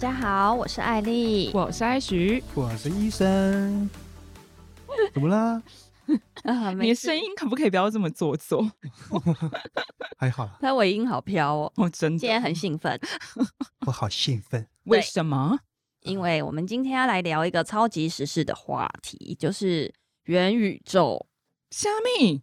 大家好，我是艾莉，我是艾许，我是医生。怎么啦？啊，你的声音可不可以不要这么做作？还好，他尾音好飘哦，我真的今天很兴奋，我好兴奋，为什么？因为我们今天要来聊一个超级时事的话题，就是元宇宙。虾米？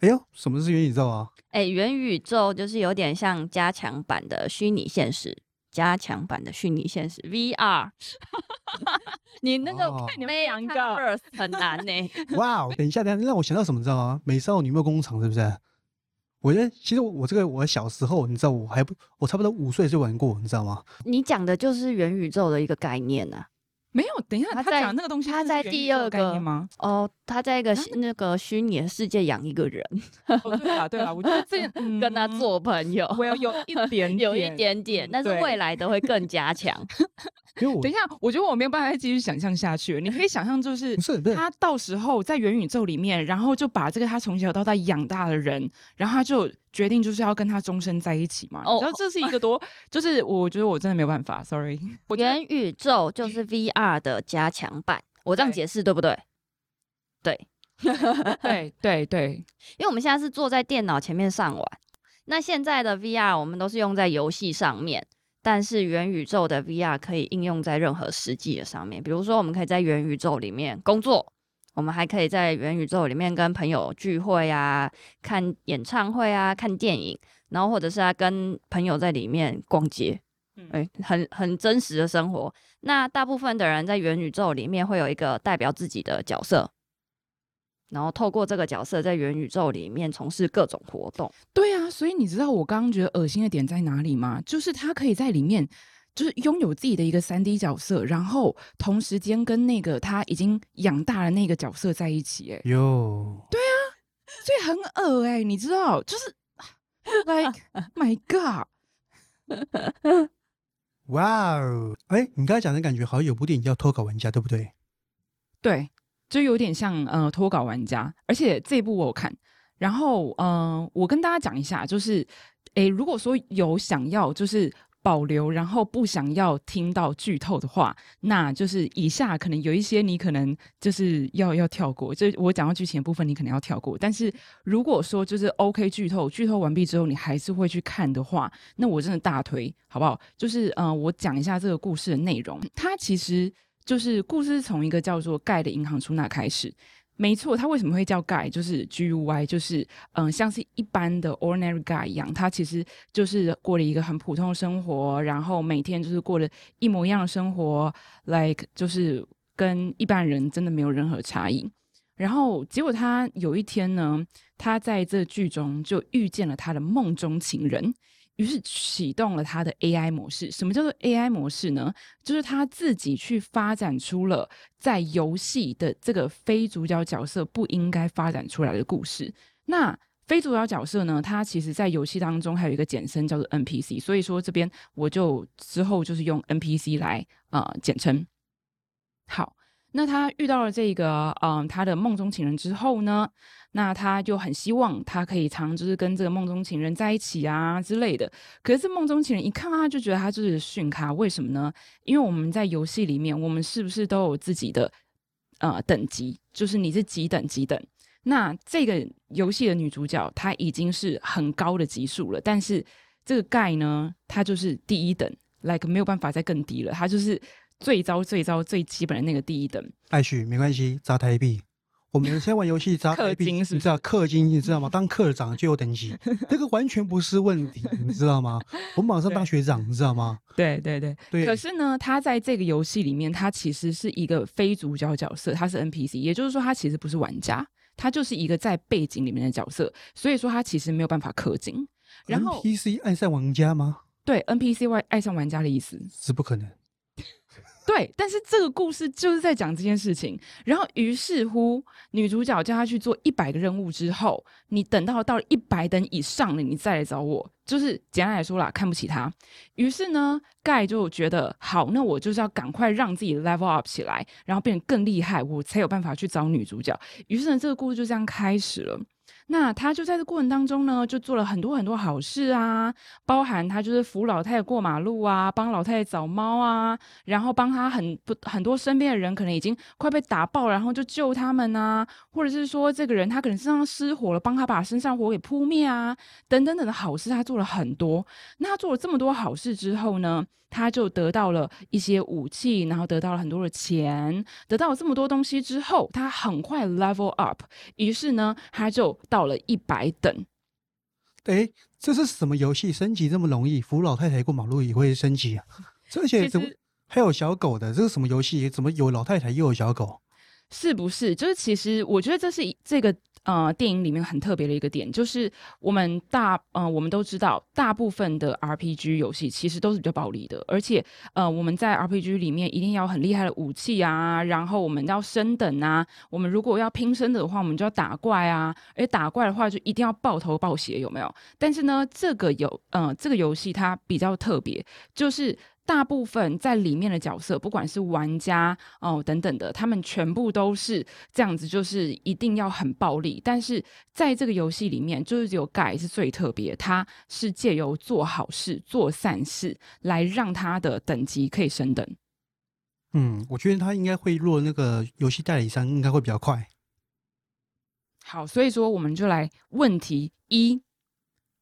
哎呦，什么是元宇宙啊？哎，元宇宙就是有点像加强版的虚拟现实。加强版的虚拟现实 VR，你那个看你们两个很难呢、欸。哇，等一下，等一下，让我想到什么，你知道吗？美少女梦工厂是不是？我觉得其实我这个我小时候，你知道我还不，我差不多五岁就玩过，你知道吗？你讲的就是元宇宙的一个概念呢、啊。没有，等一下，他讲那个东西，他在第二个吗？哦，他在一个那个虚拟的世界养一个人。哦，对啊，对啊，我觉得 这 跟他做朋友，我要有一点，有一点点，但是未来的会更加强。等一下，我觉得我没有办法再继续想象下去。你可以想象，就是他到时候在元宇宙里面，然后就把这个他从小到大养大的人，然后他就决定就是要跟他终身在一起嘛。哦，然后这是一个多，就是我觉得我真的没有办法，sorry。元宇宙就是 VR 的加强版，我这样解释对不对？对，对对对，因为我们现在是坐在电脑前面上网，那现在的 VR 我们都是用在游戏上面。但是元宇宙的 VR 可以应用在任何实际的上面，比如说我们可以在元宇宙里面工作，我们还可以在元宇宙里面跟朋友聚会啊，看演唱会啊，看电影，然后或者是啊跟朋友在里面逛街，嗯，欸，很很真实的生活。那大部分的人在元宇宙里面会有一个代表自己的角色。然后透过这个角色在元宇宙里面从事各种活动。对啊，所以你知道我刚刚觉得恶心的点在哪里吗？就是他可以在里面，就是拥有自己的一个三 D 角色，然后同时间跟那个他已经养大了那个角色在一起。哎，哟，对啊，所以很恶哎，你知道，就是 like my god，哇哦，哎，你刚才讲的感觉好像有部电影叫《脱稿玩家》，对不对？对。就有点像呃脱稿玩家，而且这一部我有看。然后嗯、我跟大家讲一下，就是诶，如果说有想要就是保留，然后不想要听到剧透的话，那就是以下可能有一些你可能就是要要跳过，就我讲到剧情的部分，你可能要跳过。但是如果说就是 OK 剧透，剧透完毕之后你还是会去看的话，那我真的大推，好不好？就是嗯、我讲一下这个故事的内容，它其实。就是故事从一个叫做盖的银行出纳开始，没错，他为什么会叫盖？就是 G U Y，就是嗯、像是一般的 ordinary guy 一样，他其实就是过了一个很普通的生活，然后每天就是过了一模一样的生活，like 就是跟一般人真的没有任何差异。然后结果他有一天呢，他在这剧中就遇见了他的梦中情人。于是启动了他的 AI 模式。什么叫做 AI 模式呢？就是他自己去发展出了在游戏的这个非主角角色不应该发展出来的故事。那非主角角色呢？它其实在游戏当中还有一个简称叫做 NPC。所以说这边我就之后就是用 NPC 来呃简称。好。那他遇到了这个，嗯，他的梦中情人之后呢，那他就很希望他可以常就是跟这个梦中情人在一起啊之类的。可是梦中情人一看他就觉得他就是逊咖，为什么呢？因为我们在游戏里面，我们是不是都有自己的呃等级？就是你是几等几等？那这个游戏的女主角她已经是很高的级数了，但是这个盖呢，他就是第一等，like 没有办法再更低了，他就是。最糟、最糟、最基本的那个第一等，艾许没关系，砸台币。我们先玩游戏砸台币，你知道氪金，你知道吗？当课长就有等级，这个完全不是问题，你知道吗？我们马上当学长，你知道吗？对对对对。可是呢，他在这个游戏里面，他其实是一个非主角角色，他是 NPC，也就是说，他其实不是玩家，他就是一个在背景里面的角色，所以说他其实没有办法氪金。然后 NPC 爱上玩家吗？对，NPC 爱爱上玩家的意思是不可能。对，但是这个故事就是在讲这件事情。然后，于是乎，女主角叫她去做一百个任务之后，你等到到了一百等以上了，你再来找我。就是简单来说啦，看不起她。于是呢，盖就觉得好，那我就是要赶快让自己 level up 起来，然后变得更厉害，我才有办法去找女主角。于是呢，这个故事就这样开始了。那他就在这过程当中呢，就做了很多很多好事啊，包含他就是扶老太太过马路啊，帮老太太找猫啊，然后帮他很不很多身边的人可能已经快被打爆，然后就救他们啊，或者是说这个人他可能身上失火了，帮他把身上火给扑灭啊，等等等的好事，他做了很多。那他做了这么多好事之后呢，他就得到了一些武器，然后得到了很多的钱，得到了这么多东西之后，他很快 level up，于是呢，他就到了一百等。哎，这是什么游戏？升级这么容易？扶老太太过马路也会升级啊？而且怎么还有小狗的？这是什么游戏？怎么有老太太又有小狗？是不是？就是其实我觉得这是这个。呃，电影里面很特别的一个点，就是我们大呃，我们都知道，大部分的 RPG 游戏其实都是比较暴力的，而且呃，我们在 RPG 里面一定要很厉害的武器啊，然后我们要升等啊，我们如果要拼升的话，我们就要打怪啊，而打怪的话就一定要爆头爆血，有没有？但是呢，这个游呃，这个游戏它比较特别，就是。大部分在里面的角色，不管是玩家哦等等的，他们全部都是这样子，就是一定要很暴力。但是在这个游戏里面，就是只有 Guy 是最特别，他是借由做好事、做善事来让他的等级可以升等。嗯，我觉得他应该会落那个游戏代理商，应该会比较快。好，所以说我们就来问题一，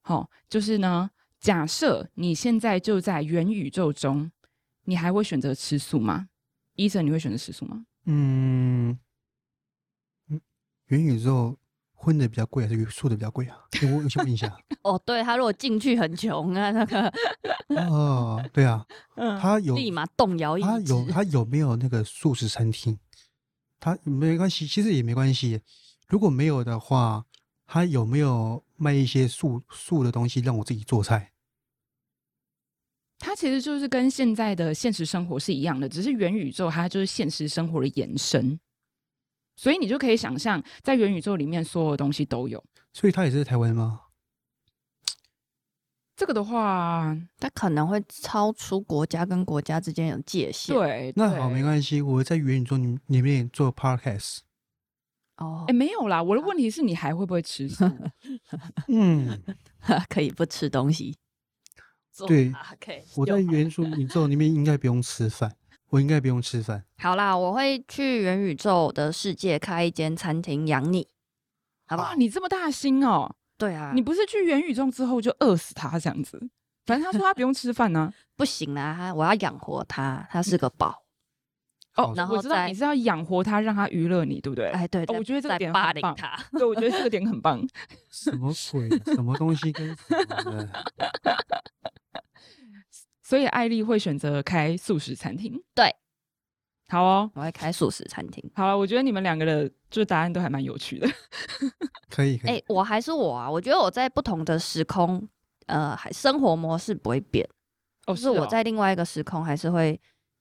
好、哦，就是呢。假设你现在就在元宇宙中，你还会选择吃素吗？医生，你会选择吃素吗？嗯，元宇宙荤的比较贵还是素的比较贵啊？我我想问一下。哦，对，他如果进去很穷啊，那个哦，对啊，嗯，他有立马动摇意志。他 有他有没有那个素食餐厅？他没关系，其实也没关系。如果没有的话，他有没有卖一些素素的东西让我自己做菜？它其实就是跟现在的现实生活是一样的，只是元宇宙它就是现实生活的延伸，所以你就可以想象，在元宇宙里面所有的东西都有。所以它也是在台湾吗？这个的话，它可能会超出国家跟国家之间有界限。对，那好，没关系，我在元宇宙里里面做 podcast。哦，哎，没有啦，我的问题是你还会不会吃素？嗯，可以不吃东西。对，我在元宇宙里面应该不用吃饭，我应该不用吃饭。好啦，我会去元宇宙的世界开一间餐厅养你，好不好？你这么大心哦？对啊，你不是去元宇宙之后就饿死他这样子？反正他说他不用吃饭呢，不行啊，我要养活他，他是个宝。哦，然后我知道你是要养活他，让他娱乐你，对不对？哎，对，我觉得这个点霸很棒。他，对，我觉得这个点很棒。什么鬼？什么东西跟什么？所以艾丽会选择开素食餐厅。对，好哦，我会开素食餐厅。好了，我觉得你们两个的就答案都还蛮有趣的。可以，可以。哎、欸，我还是我啊，我觉得我在不同的时空，呃，还生活模式不会变。哦，是我在另外一个时空还是会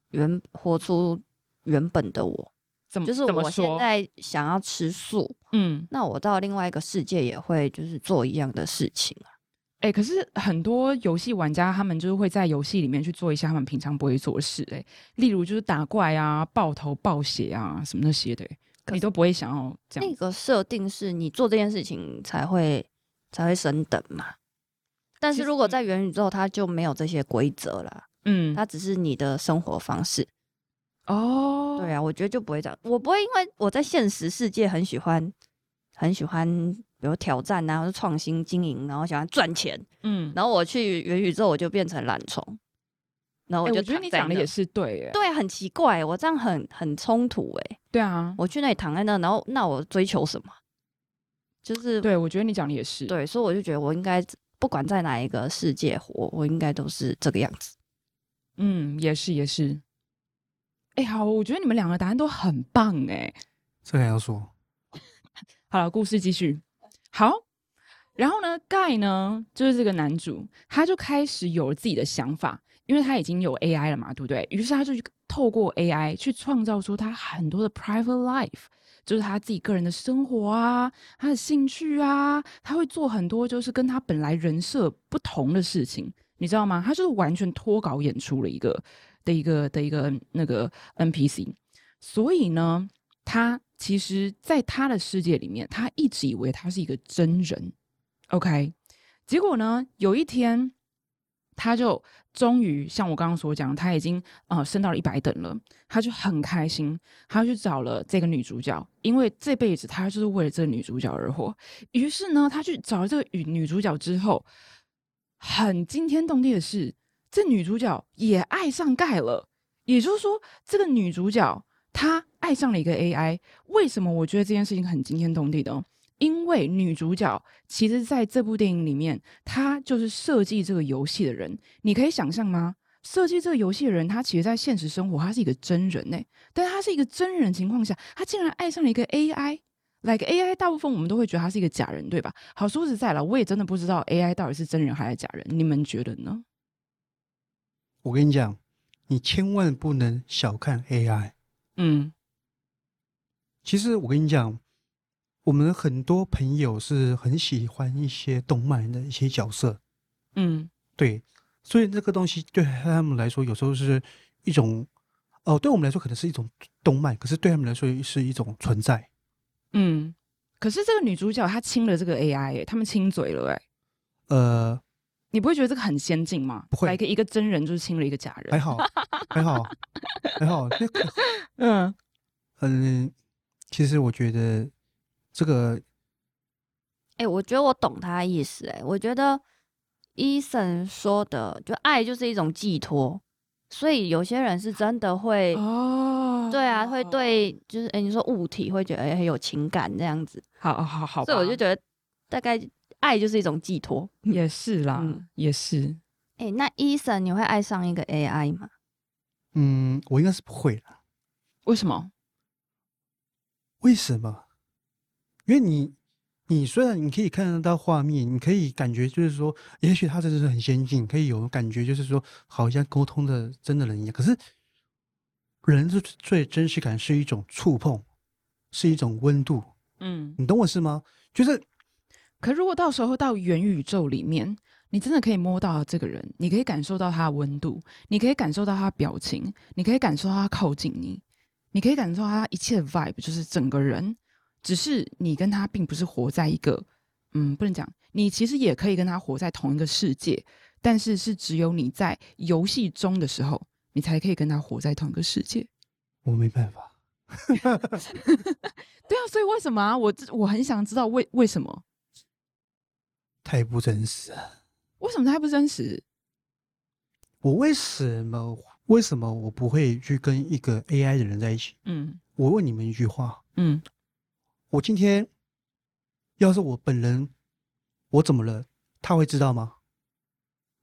原活出原本的我。怎么？就是我现在想要吃素，嗯，那我到另外一个世界也会就是做一样的事情啊。哎、欸，可是很多游戏玩家他们就是会在游戏里面去做一些他们平常不会做的事，哎，例如就是打怪啊、爆头、爆血啊什么那些的，你都不会想要这样。那个设定是你做这件事情才会才会升等嘛？但是如果在元宇宙，它就没有这些规则了，嗯，它只是你的生活方式。哦，对啊，我觉得就不会这样，我不会因为我在现实世界很喜欢很喜欢。比如挑战啊，或者创新经营，然后喜欢赚钱，嗯，然后我去元宇宙，我就变成懒虫，然后我就、欸、我觉得你讲的也是对，哎，对，很奇怪，我这样很很冲突，哎，对啊，我去那里躺在那，然后那我追求什么？就是对，我觉得你讲的也是对，所以我就觉得我应该不管在哪一个世界活，我应该都是这个样子。嗯，也是也是。哎、欸，好，我觉得你们两个答案都很棒，哎，这个还要说？好了，故事继续。好，然后呢，Guy 呢，就是这个男主，他就开始有了自己的想法，因为他已经有 AI 了嘛，对不对？于是他就透过 AI 去创造出他很多的 private life，就是他自己个人的生活啊，他的兴趣啊，他会做很多就是跟他本来人设不同的事情，你知道吗？他就是完全脱稿演出了一个的一个的一个那个 NPC，所以呢。他其实在他的世界里面，他一直以为他是一个真人。OK，结果呢，有一天他就终于像我刚刚所讲，他已经呃升到了一百等了，他就很开心，他就去找了这个女主角，因为这辈子他就是为了这个女主角而活。于是呢，他去找了这个女女主角之后，很惊天动地的是，这女主角也爱上盖了。也就是说，这个女主角她爱上了一个 AI。为什么我觉得这件事情很惊天动地的？因为女主角其实在这部电影里面，她就是设计这个游戏的人。你可以想象吗？设计这个游戏的人，他其实在现实生活他是一个真人呢，但是他是一个真人情况下，他竟然爱上了一个 AI。Like AI，大部分我们都会觉得他是一个假人，对吧？好，说实在了，我也真的不知道 AI 到底是真人还是假人。你们觉得呢？我跟你讲。你千万不能小看 AI。嗯，其实我跟你讲，我们很多朋友是很喜欢一些动漫的一些角色。嗯，对，所以这个东西对他们来说，有时候是一种哦，对我们来说可能是一种动漫，可是对他们来说是一种存在。嗯，可是这个女主角她亲了这个 AI，欸，他们亲嘴了，哎，呃。你不会觉得这个很先进吗？不会，来个一个真人就是亲了一个假人，还好，还好，还好。那个，嗯嗯，其实我觉得这个，哎、欸，我觉得我懂他的意思、欸。哎，我觉得 Ethan 说的，就爱就是一种寄托，所以有些人是真的会哦，对啊，会对，就是哎、欸，你说物体会觉得很有情感这样子。好好好，好，所以我就觉得大概。爱就是一种寄托，也是啦，嗯、也是。哎、欸，那 Ethan，你会爱上一个 AI 吗？嗯，我应该是不会了。为什么？为什么？因为你，你虽然你可以看得到画面，你可以感觉就是说，也许他真的是很先进，可以有感觉，就是说，好像沟通的真的人一样。可是，人是最真实感是一种触碰，是一种温度。嗯，你懂我是吗？就是。可如果到时候到元宇宙里面，你真的可以摸到这个人，你可以感受到他的温度，你可以感受到他的表情，你可以感受到他靠近你，你可以感受到他一切的 vibe，就是整个人。只是你跟他并不是活在一个，嗯，不能讲，你其实也可以跟他活在同一个世界，但是是只有你在游戏中的时候，你才可以跟他活在同一个世界。我没办法。对啊，所以为什么啊？我我很想知道为为什么。太不真实了。为什么太不真实？我为什么为什么我不会去跟一个 AI 的人在一起？嗯，我问你们一句话，嗯，我今天要是我本人，我怎么了？他会知道吗？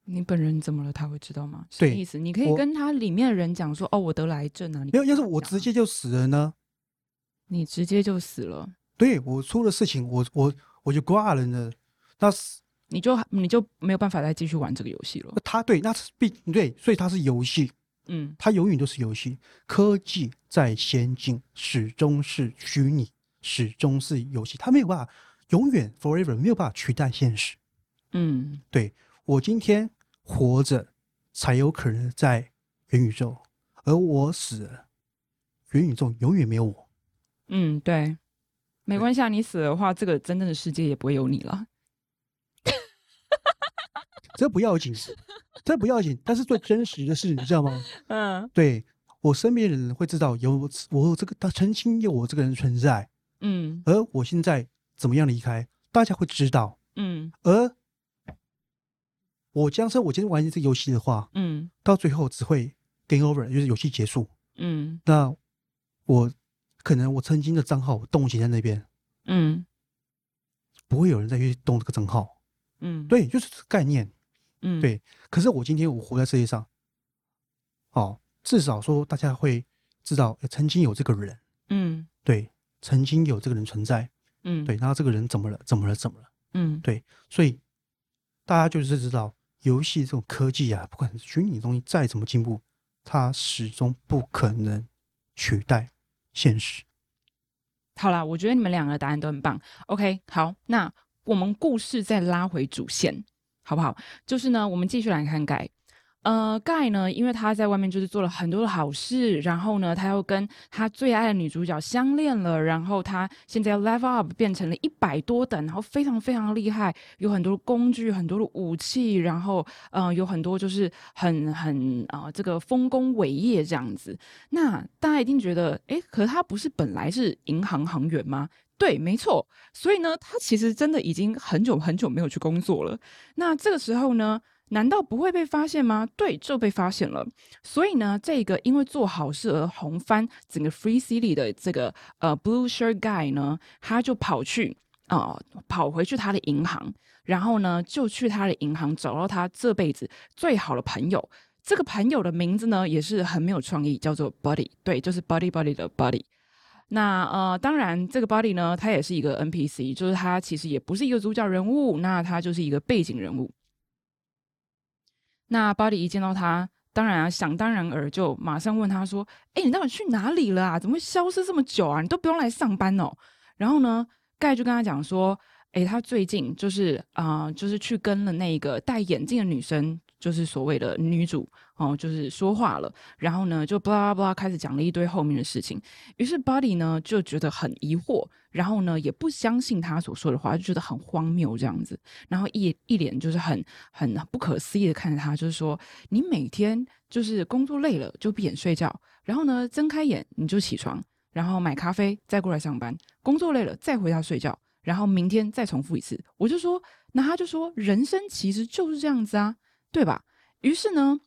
你本人怎么了？他会知道吗？对，什么意思？你可以跟他里面的人讲说：“哦，我得了癌症啊！”没有，要是我直接就死了呢？你直接就死了？对，我出了事情，我我我就挂了呢。那是你就你就没有办法再继续玩这个游戏了。他对，那是必对，所以他是游戏。嗯，它永远都是游戏。科技再先进，始终是虚拟，始终是游戏。它没有办法永远 forever 没有办法取代现实。嗯，对，我今天活着，才有可能在元宇宙，而我死了，元宇宙永远没有我。嗯，对，没关系啊，你死了的话，这个真正的世界也不会有你了。这不要紧，这不要紧，但是最真实的是，你知道吗？嗯，对，我身边的人会知道有我这个，他曾经有我这个人存在，嗯，而我现在怎么样离开，大家会知道，嗯，而我将是我今天玩这个游戏的话，嗯，到最后只会 game over，就是游戏结束，嗯，那我可能我曾经的账号冻结在那边，嗯，不会有人再去动这个账号，嗯，对，就是这个概念。嗯，对。可是我今天我活在世界上，哦，至少说大家会知道曾经有这个人，嗯，对，曾经有这个人存在，嗯，对。然后这个人怎么了？怎么了？怎么了？嗯，对。所以大家就是知道，游戏这种科技啊，不管是虚拟的东西再怎么进步，它始终不可能取代现实。好啦，我觉得你们两个答案都很棒。OK，好，那我们故事再拉回主线。好不好？就是呢，我们继续来看盖。呃，盖呢，因为他在外面就是做了很多的好事，然后呢，他又跟他最爱的女主角相恋了，然后他现在要 level up 变成了一百多等，然后非常非常厉害，有很多的工具，很多的武器，然后呃，有很多就是很很啊、这个丰功伟业这样子。那大家一定觉得，诶，可是他不是本来是银行行员吗？对，没错。所以呢，他其实真的已经很久很久没有去工作了。那这个时候呢？难道不会被发现吗？对，就被发现了。所以呢，这个因为做好事而红翻整个 Free City 的这个呃 Blue Shirt Guy 呢，他就跑去啊、跑回去他的银行，然后呢，就去他的银行找到他这辈子最好的朋友。这个朋友的名字呢，也是很没有创意，叫做 Buddy。对，就是 Buddy Buddy 的 Buddy。那呃，当然这个 Buddy 呢，他也是一个 NPC，就是他其实也不是一个主角人物，那他就是一个背景人物。那 body 一见到他，当然啊，想当然尔就马上问他说：“哎，你到底去哪里了啊？怎么会消失这么久啊？你都不用来上班哦。”然后呢，盖就跟他讲说：“哎，他最近就是啊、就是去跟了那个戴眼镜的女生。”就是所谓的女主哦，就是说话了，然后呢，就巴拉巴拉开始讲了一堆后面的事情。于是 Buddy 呢就觉得很疑惑，然后呢也不相信他所说的话，就觉得很荒谬这样子，然后一一脸就是很很不可思议的看着他，就是说你每天就是工作累了就闭眼睡觉，然后呢睁开眼你就起床，然后买咖啡再过来上班，工作累了再回家睡觉，然后明天再重复一次。我就说，那他就说人生其实就是这样子啊。对吧？于是呢，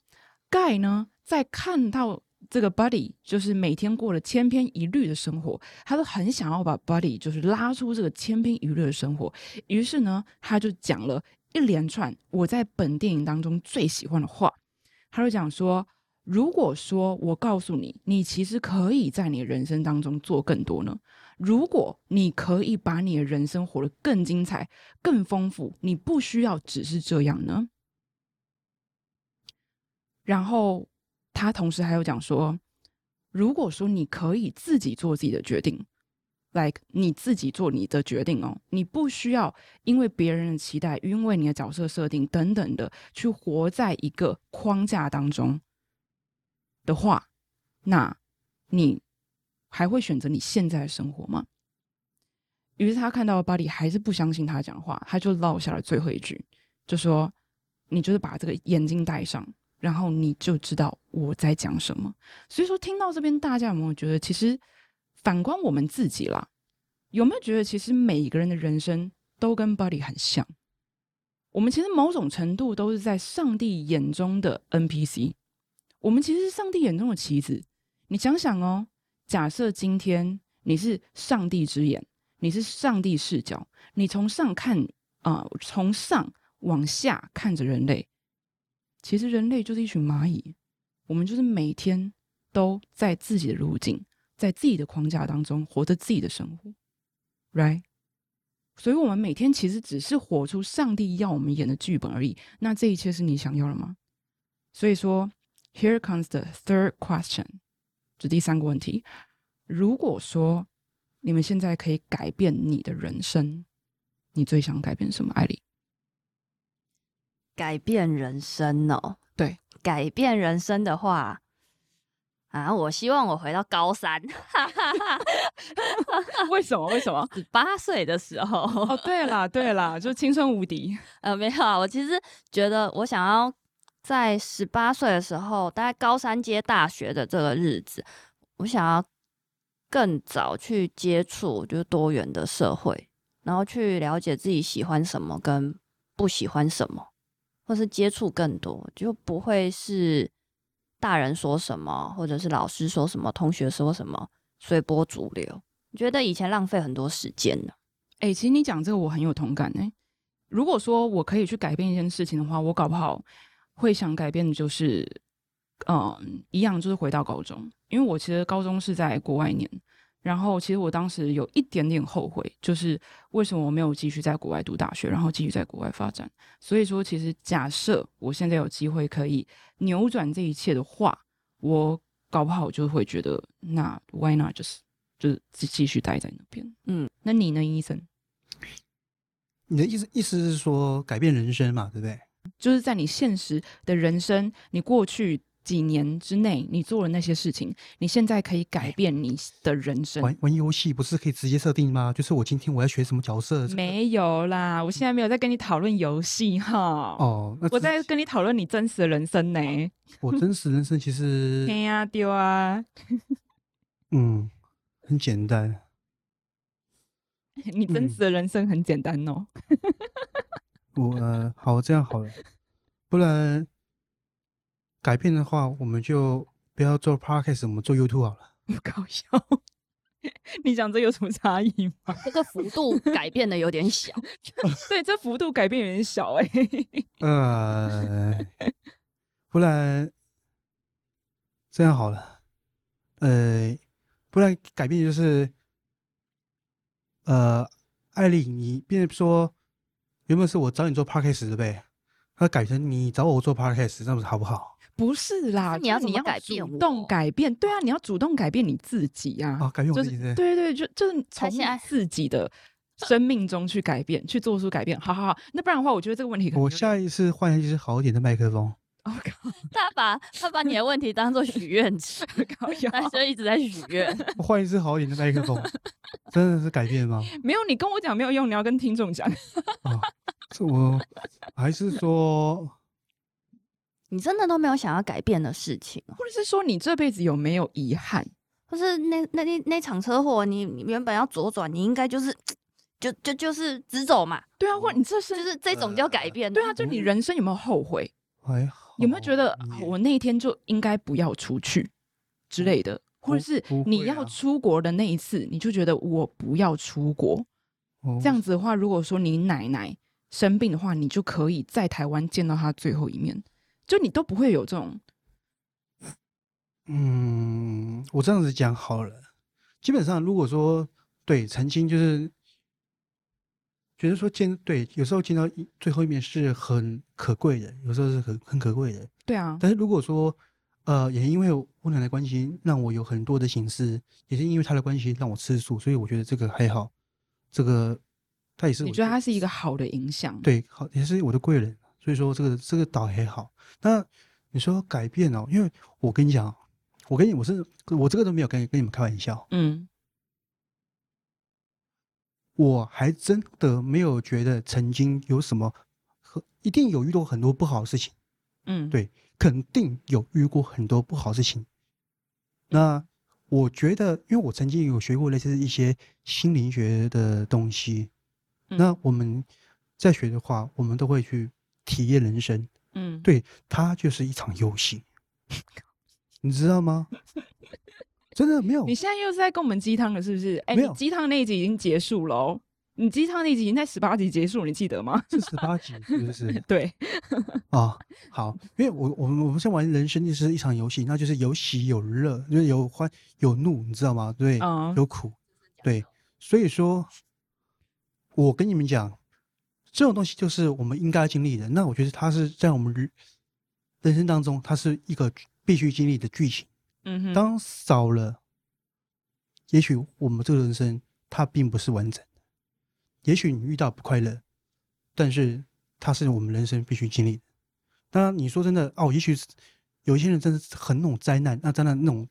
盖呢在看到这个 Buddy 就是每天过了千篇一律的生活，他都很想要把 Buddy 就是拉出这个千篇一律的生活。于是呢，他就讲了一连串我在本电影当中最喜欢的话。他就讲说：“如果说我告诉你，你其实可以在你人生当中做更多呢？如果你可以把你的人生活得更精彩、更丰富，你不需要只是这样呢？”然后他同时还有讲说，如果说你可以自己做自己的决定，like 你自己做你的决定哦，你不需要因为别人的期待，因为你的角色设定等等的去活在一个框架当中的话，那你还会选择你现在的生活吗？于是他看到 Buddy 还是不相信他讲话，他就落下了最后一句，就说：“你就是把这个眼镜戴上。”然后你就知道我在讲什么。所以说，听到这边，大家有没有觉得，其实反观我们自己啦，有没有觉得，其实每一个人的人生都跟 Body 很像？我们其实某种程度都是在上帝眼中的 NPC。我们其实是上帝眼中的棋子。你想想哦，假设今天你是上帝之眼，你是上帝视角，你从上看啊，从上往下看着人类。其实人类就是一群蚂蚁，我们就是每天都在自己的路径，在自己的框架当中活着自己的生活，right？所以，我们每天其实只是活出上帝要我们演的剧本而已。那这一切是你想要的吗？所以说，Here comes the third question，这第三个问题。如果说你们现在可以改变你的人生，你最想改变什么？艾莉？改变人生哦，对，改变人生的话啊，我希望我回到高三。为什么？为什么？十八岁的时候。哦，对啦，对啦，就青春无敌。呃，没有啊，我其实觉得我想要在十八岁的时候，大概高三接大学的这个日子，我想要更早去接触，就是多元的社会，然后去了解自己喜欢什么跟不喜欢什么。或是接触更多，就不会是大人说什么，或者是老师说什么，同学说什么，随波逐流。觉得以前浪费很多时间呢。哎、其实你讲这个我很有同感呢。如果说我可以去改变一件事情的话，我搞不好会想改变的就是，嗯，一样就是回到高中，因为我其实高中是在国外念。然后，其实我当时有一点点后悔，就是为什么我没有继续在国外读大学，然后继续在国外发展。所以说，其实假设我现在有机会可以扭转这一切的话，我搞不好就会觉得，那 why not just 就是继续待在那边。嗯，那你呢，医生？你的意思意思是说改变人生嘛，对不对？就是在你现实的人生，你过去几年之内你做了那些事情，你现在可以改变你的人生。玩玩游戏不是可以直接设定吗？就是我今天我要学什么角色？没有啦，我现在没有在跟你讨论游戏哈。哦，我在跟你讨论你真实的人生呢。我 真实人生其实……对啊，丢啊。嗯，很简单。你真实的人生很简单哦。我、呃、好，这样好了，不然改变的话，我们就不要做 podcast，我们做 YouTube 好了。不 搞笑，你讲这有什么差异吗？这个幅度改变的有点小。对，这幅度改变有点小哎、欸。呃，不然这样好了，呃，不然改变就是。呃，艾丽，你变说原本是我找你做 podcast 的呗，那？改成你找我做 podcast，这样子好不好？不是啦，你要你要改变？主动改变，对啊，你要主动改变你自己呀、啊。啊，改变我自己，就是、对对对，就就是从自己的生命中去改变，去做出改变。好好好，那不然的话，我觉得这个问题，我下一次换一支好一点的麦克风。我 靠，他把他把你的问题当做许愿池，他就一直在许愿。我换一支好一点的麦克风，真的是改变吗？没有，你跟我讲没有用，你要跟听众讲。啊，我还是说，你真的都没有想要改变的事情，或者是说你这辈子有没有遗憾？或是那那那那场车祸，你你原本要左转，你应该就是 就就就是直走嘛？对啊，或者你这是就是这种叫改变？对啊，就你人生有没有后悔？还好。有没有觉得我那一天就应该不要出去之类的，或者是你要出国的那一次，你就觉得我不要出国？这样子的话，如果说你奶奶生病的话，你就可以在台湾见到她最后一面，就你都不会有这种。嗯，我这样子讲好了。基本上，如果说对曾经就是。觉得说见对，有时候见到最后一面是很可贵的，有时候是很很可贵的。对啊。但是如果说，呃，也因为我奶奶关系，让我有很多的形式，也是因为她的关系让我吃素，所以我觉得这个还好。这个他也是，你觉得他是一个好的影响？对，好，也是我的贵人。所以说这个这个倒还好。那你说改变哦，因为我跟你讲，我跟你我是我这个都没有跟跟你们开玩笑。嗯。我还真的没有觉得曾经有什么，和一定有遇到很多不好的事情，嗯，对，肯定有遇过很多不好的事情。那我觉得，因为我曾经有学过类似一些心灵学的东西，嗯，那我们在学的话，我们都会去体验人生，嗯，对，它就是一场游戏，你知道吗？真的没有，你现在又是在跟我们鸡汤了，是不是？哎、欸，你鸡汤那一集已经结束了哦。你鸡汤那一集已经在十八集结束，你记得吗？是十八集，是不是？对。啊，好，因为我我们我们现在玩人生就是一场游戏，那就是有喜有乐，就是有欢有怒，你知道吗？对，嗯、有苦，对。所以说，我跟你们讲，这种东西就是我们应该经历的。那我觉得它是在我们人生当中，它是一个必须经历的剧情。嗯哼，当少了，也许我们这个人生它并不是完整的。也许你遇到不快乐，但是它是我们人生必须经历的。当然，你说真的哦，也许有一些人真的是很那种灾难，那当然那种，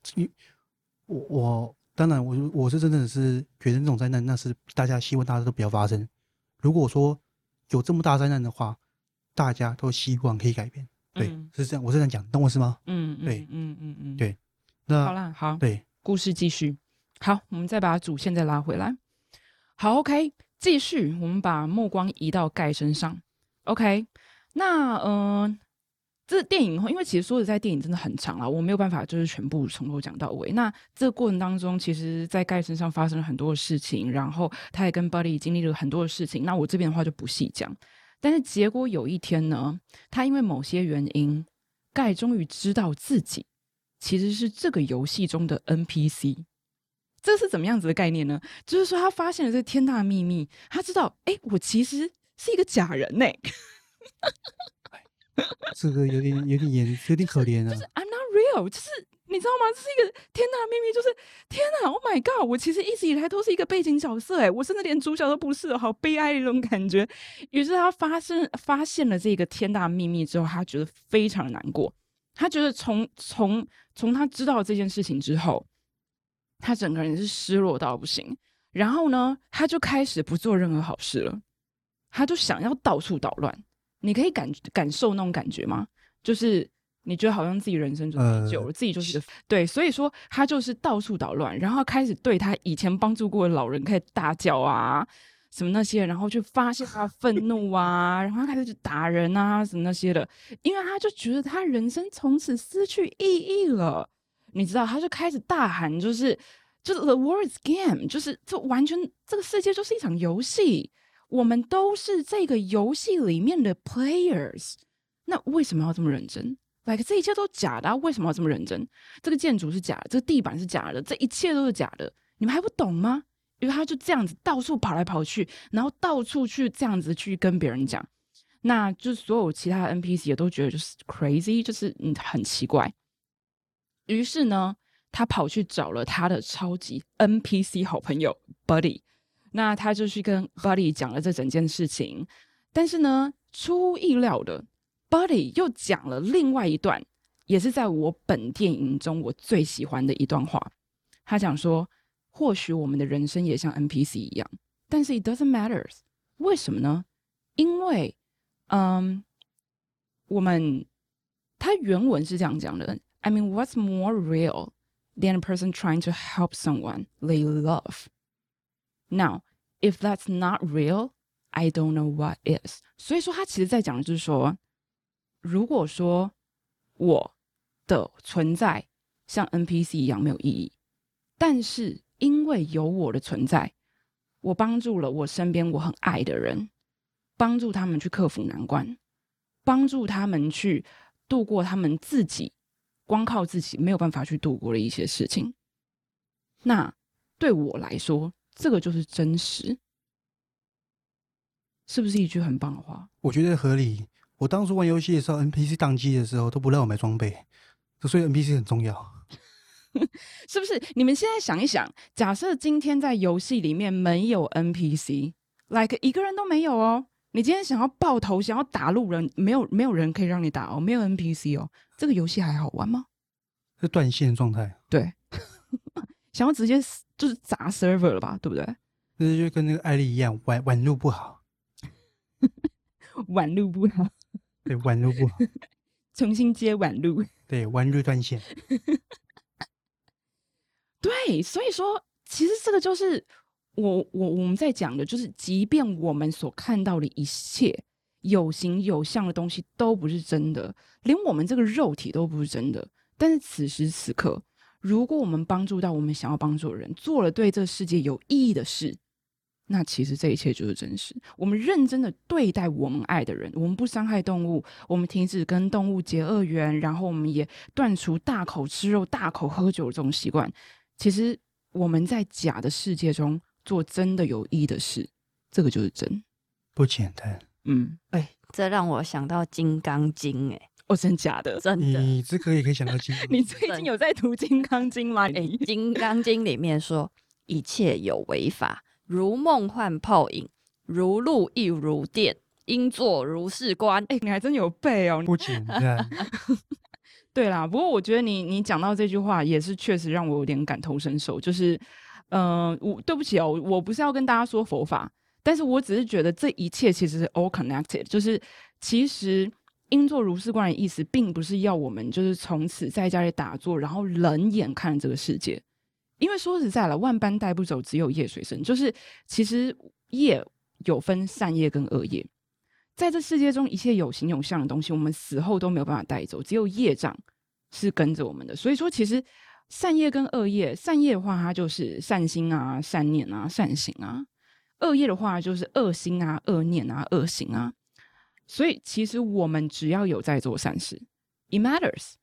我我当然我我是真的是觉得那种灾难，那是大家希望大家都不要发生。如果说有这么大灾难的话，大家都希望可以改变。对，嗯、是这样，我是这样讲，懂我意思吗？嗯，对，嗯嗯嗯，对。那好啦，好，对，故事继续。好，我们再把主线再拉回来。好，OK，继续，我们把目光移到盖身上。OK，那嗯、呃，这电影因为其实说实在，电影真的很长了，我没有办法就是全部从头讲到尾。那这个过程当中，其实在盖身上发生了很多的事情，然后他也跟 Buddy 经历了很多的事情。那我这边的话就不细讲。但是结果有一天呢，他因为某些原因，盖终于知道自己。其实是这个游戏中的 NPC，这是怎么样子的概念呢？就是说他发现了这个天大的秘密，他知道，哎，我其实是一个假人呢。这个有点有点严，有点可怜啊。就是 I'm not real，就是你知道吗？这是一个天大的秘密，就是天哪！Oh my god！我其实一直以来都是一个背景角色，哎，我甚至连主角都不是，好悲哀的一种感觉。于是他发生发现了这个天大的秘密之后，他觉得非常难过。他觉得从从从他知道这件事情之后，他整个人是失落到不行。然后呢，他就开始不做任何好事了，他就想要到处捣乱。你可以感感受那种感觉吗？就是。你觉得好像自己人生就没救了，呃、自己就是对，所以说他就是到处捣乱，然后开始对他以前帮助过的老人开始大叫啊，什么那些，然后就发泄他愤怒啊，然后他开始就打人啊，什么那些的，因为他就觉得他人生从此失去意义了，你知道，他就开始大喊，就是就是 The world's game，就是这完全这个世界就是一场游戏，我们都是这个游戏里面的 players，那为什么要这么认真？Like, 这一切都假的啊，为什么要这么认真？这个建筑是假的，这个地板是假的，这一切都是假的，你们还不懂吗？因为他就这样子到处跑来跑去，然后到处去这样子去跟别人讲，那就所有其他 NPC 也都觉得就是 crazy，就是嗯很奇怪。于是呢，他跑去找了他的超级 NPC 好朋友 Buddy，那他就去跟 Buddy 讲了这整件事情，但是呢，出乎意料的。Buddy 又讲了另外一段，也是在我本电影中我最喜欢的一段话。他讲说：“或许我们的人生也像 NPC 一样，但是 it doesn't matter。为什么呢？因为，嗯，我们他原文是这样讲的：I mean, what's more real than a person trying to help someone they love? Now, if that's not real, I don't know what is。所以说，他其实在讲的就是说。”如果说我的存在像 NPC 一样没有意义，但是因为有我的存在，我帮助了我身边我很爱的人，帮助他们去克服难关，帮助他们去度过他们自己光靠自己没有办法去度过的一些事情，那对我来说，这个就是真实，是不是一句很棒的话？我觉得合理。我当初玩游戏的时候，NPC 宕机的时候都不让我买装备，所以 NPC 很重要，是不是？你们现在想一想，假设今天在游戏里面没有 NPC，like 一个人都没有哦，你今天想要爆头，想要打路人，没有没有人可以让你打哦，没有 NPC 哦，这个游戏还好玩吗？是断线状态，对，想要直接就是砸 server 了吧，对不对？那就跟那个艾丽一样，网网路不好，网路不好。对，网路不好，重新接网路。对，网路断线。对，所以说，其实这个就是我我我们在讲的，就是即便我们所看到的一切有形有相的东西都不是真的，连我们这个肉体都不是真的。但是此时此刻，如果我们帮助到我们想要帮助的人，做了对这世界有意义的事。那其实这一切就是真实。我们认真的对待我们爱的人，我们不伤害动物，我们停止跟动物结恶缘，然后我们也断除大口吃肉、大口喝酒这种习惯。其实我们在假的世界中做真的有意义的事，这个就是真，不简单。嗯，哎，这让我想到《金刚经》哎，哦，真假的？真的？你这个也可以想到金。你最近有在读《金刚经》吗？哎，《金刚经》里面说一切有为法。如梦幻泡影，如露亦如电，应作如是观。哎、欸，你还真有背哦，不简单。对啦，不过我觉得你你讲到这句话，也是确实让我有点感同身受。就是，嗯、呃，我对不起哦，我不是要跟大家说佛法，但是我只是觉得这一切其实是 all connected。就是，其实应作如是观的意思，并不是要我们就是从此在家里打坐，然后冷眼看这个世界。因为说实在了，万般带不走，只有业随身。就是其实业有分善业跟恶业，在这世界中，一切有形有相的东西，我们死后都没有办法带走，只有业障是跟着我们的。所以说，其实善业跟恶业，善业的话，它就是善心啊、善念啊、善行啊；恶业的话，就是恶心啊、恶念啊、恶行啊。所以，其实我们只要有在做善事，it matters。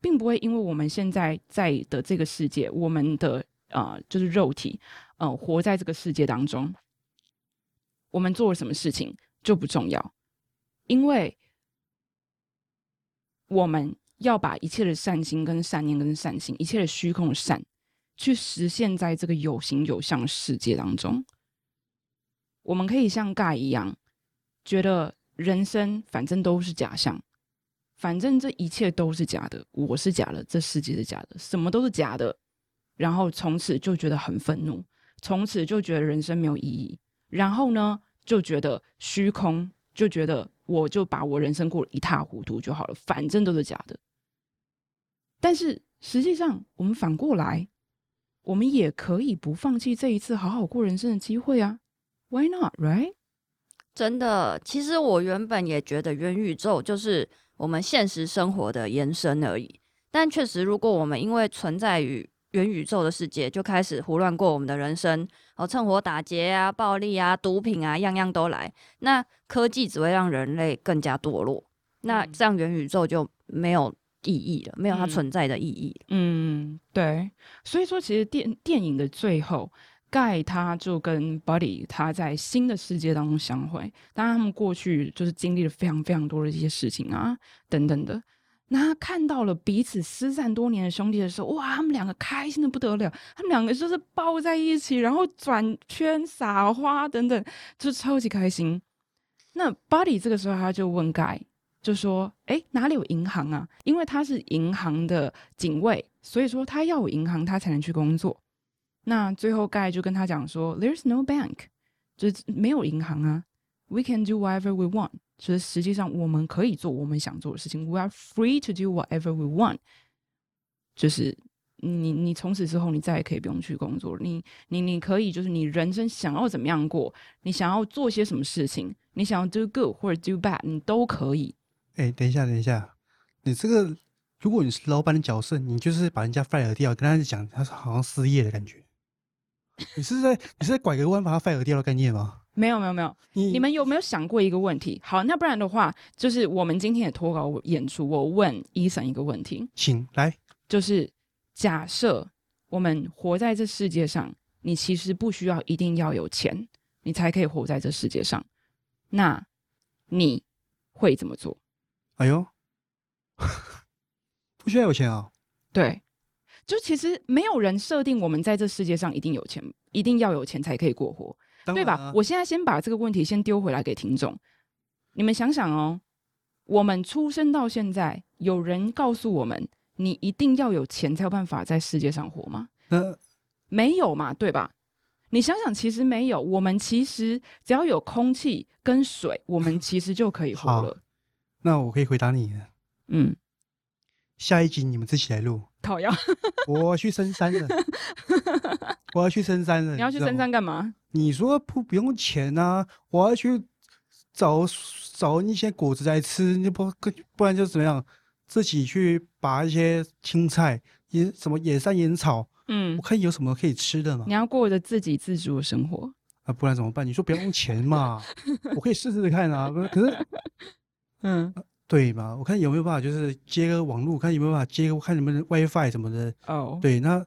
并不会因为我们现在在的这个世界，我们的、呃、就是肉体，呃，活在这个世界当中，我们做了什么事情就不重要，因为我们要把一切的善心跟善念跟善行，一切的虚空的善，去实现在这个有形有相世界当中。我们可以像盖一样，觉得人生反正都是假象，反正这一切都是假的，我是假的，这世界是假的，什么都是假的，然后从此就觉得很愤怒，从此就觉得人生没有意义，然后呢，就觉得虚空，就觉得我就把我人生过得一塌糊涂就好了，反正都是假的。但是实际上，我们反过来，我们也可以不放弃这一次好好过人生的机会啊。Why not, right? 真的，其实我原本也觉得元宇宙就是我们现实生活的延伸而已。但确实，如果我们因为存在于元宇宙的世界，就开始胡乱过我们的人生，哦，趁火打劫啊、暴力啊、毒品啊，样样都来，那科技只会让人类更加堕落。那这样元宇宙就没有意义了，没有它存在的意义。嗯，对。所以说，其实电电影的最后。盖他就跟 Buddy 他在新的世界当中相会，当然他们过去就是经历了非常非常多的一些事情啊，等等的。那看到了彼此失散多年的兄弟的时候，哇，他们两个开心的不得了，他们两个就是抱在一起，然后转圈撒花等等，就超级开心。那 Buddy 这个时候他就问盖，就说：“哎，哪里有银行啊？因为他是银行的警卫，所以说他要有银行，他才能去工作。”那最后盖就跟他讲说，There's no bank，就是没有银行啊。We can do whatever we want，就是实际上我们可以做我们想做的事情。We are free to do whatever we want，就是你你从此之后你再也可以不用去工作，你你你可以就是你人生想要怎么样过，你想要做些什么事情，你想要 do good 或者 do bad，你都可以。哎，等一下，等一下，你这个如果你是老板的角色，你就是把人家 fire 掉，跟他讲他是好像失业的感觉。你是在你是在拐个弯把它 fire 掉的概念吗？没有没有没有，你你们有没有想过一个问题？好，那不然的话，就是我们今天也脱稿演出，我问 Eason 一个问题，请来，就是假设我们活在这世界上，你其实不需要一定要有钱，你才可以活在这世界上，那你会怎么做？哎呦，不需要有钱啊？对。就其实没有人设定我们在这世界上一定有钱，一定要有钱才可以过活，啊、对吧？我现在先把这个问题先丢回来给听众，你们想想哦，我们出生到现在，有人告诉我们你一定要有钱才有办法在世界上活吗？呃、没有嘛，对吧？你想想，其实没有，我们其实只要有空气跟水，我们其实就可以活了。那我可以回答你，嗯。下一集你们自己来录。讨厌，我要去深山了。我要去深山了。你要去深山干嘛？你说不不用钱啊？我要去找找一些果子来吃，你不不然就怎么样？自己去拔一些青菜，野什么野山野草。嗯，我看有什么可以吃的嘛。你要过着自给自足的生活啊？不然怎么办？你说不用钱嘛？我可以试试看啊。可是，嗯。对嘛？我看有没有办法，就是接个网络，看有没有办法接，我看你们的 WiFi 什么的。哦，oh. 对，那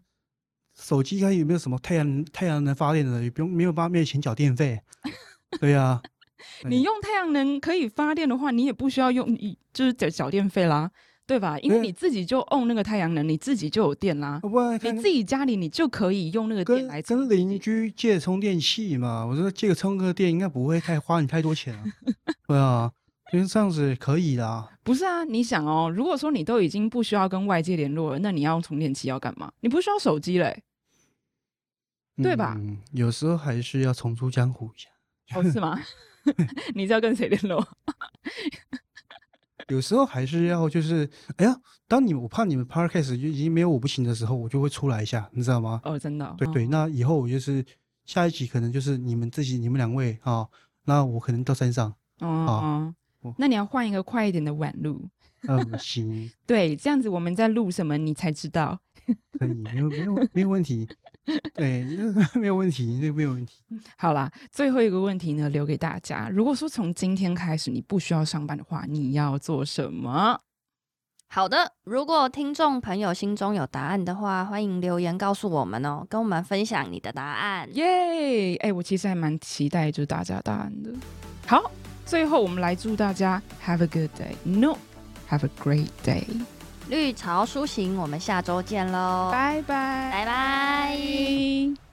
手机看有没有什么太阳太阳能发电的，也不用没有办法没有钱缴电费。对呀、啊，你用太阳能可以发电的话，你也不需要用，就是缴缴电费啦，对吧？因为你自己就 own 那个太阳能，你自己就有电啦。不然你自己家里你就可以用那个电来跟邻居借充电器嘛。我说借个充个电应该不会太花你太多钱啊。对啊。其实这样子可以啦，不是啊？你想哦，如果说你都已经不需要跟外界联络了，那你要用充电器要干嘛？你不需要手机嘞，对吧？嗯，有时候还是要重出江湖一下。哦，是吗？你知道跟谁联络？有时候还是要就是，哎呀，当你我怕你们 Podcast 就已经没有我不行的时候，我就会出来一下，你知道吗？哦，真的、哦。对对，那以后我就是下一集可能就是你们自己，你们两位啊、哦，那我可能到山上哦。哦那你要换一个快一点的晚路。嗯，行。对，这样子我们在录什么，你才知道。可以，没有没有没有问题。对，没有问题，这个没有问题。好啦，最后一个问题呢，留给大家。如果说从今天开始你不需要上班的话，你要做什么？好的，如果听众朋友心中有答案的话，欢迎留言告诉我们哦，跟我们分享你的答案。耶！哎，我其实还蛮期待就是大家答案的。好。最后，我们来祝大家 have a good day，no，have a great day。绿潮书行，我们下周见喽，拜拜，拜拜。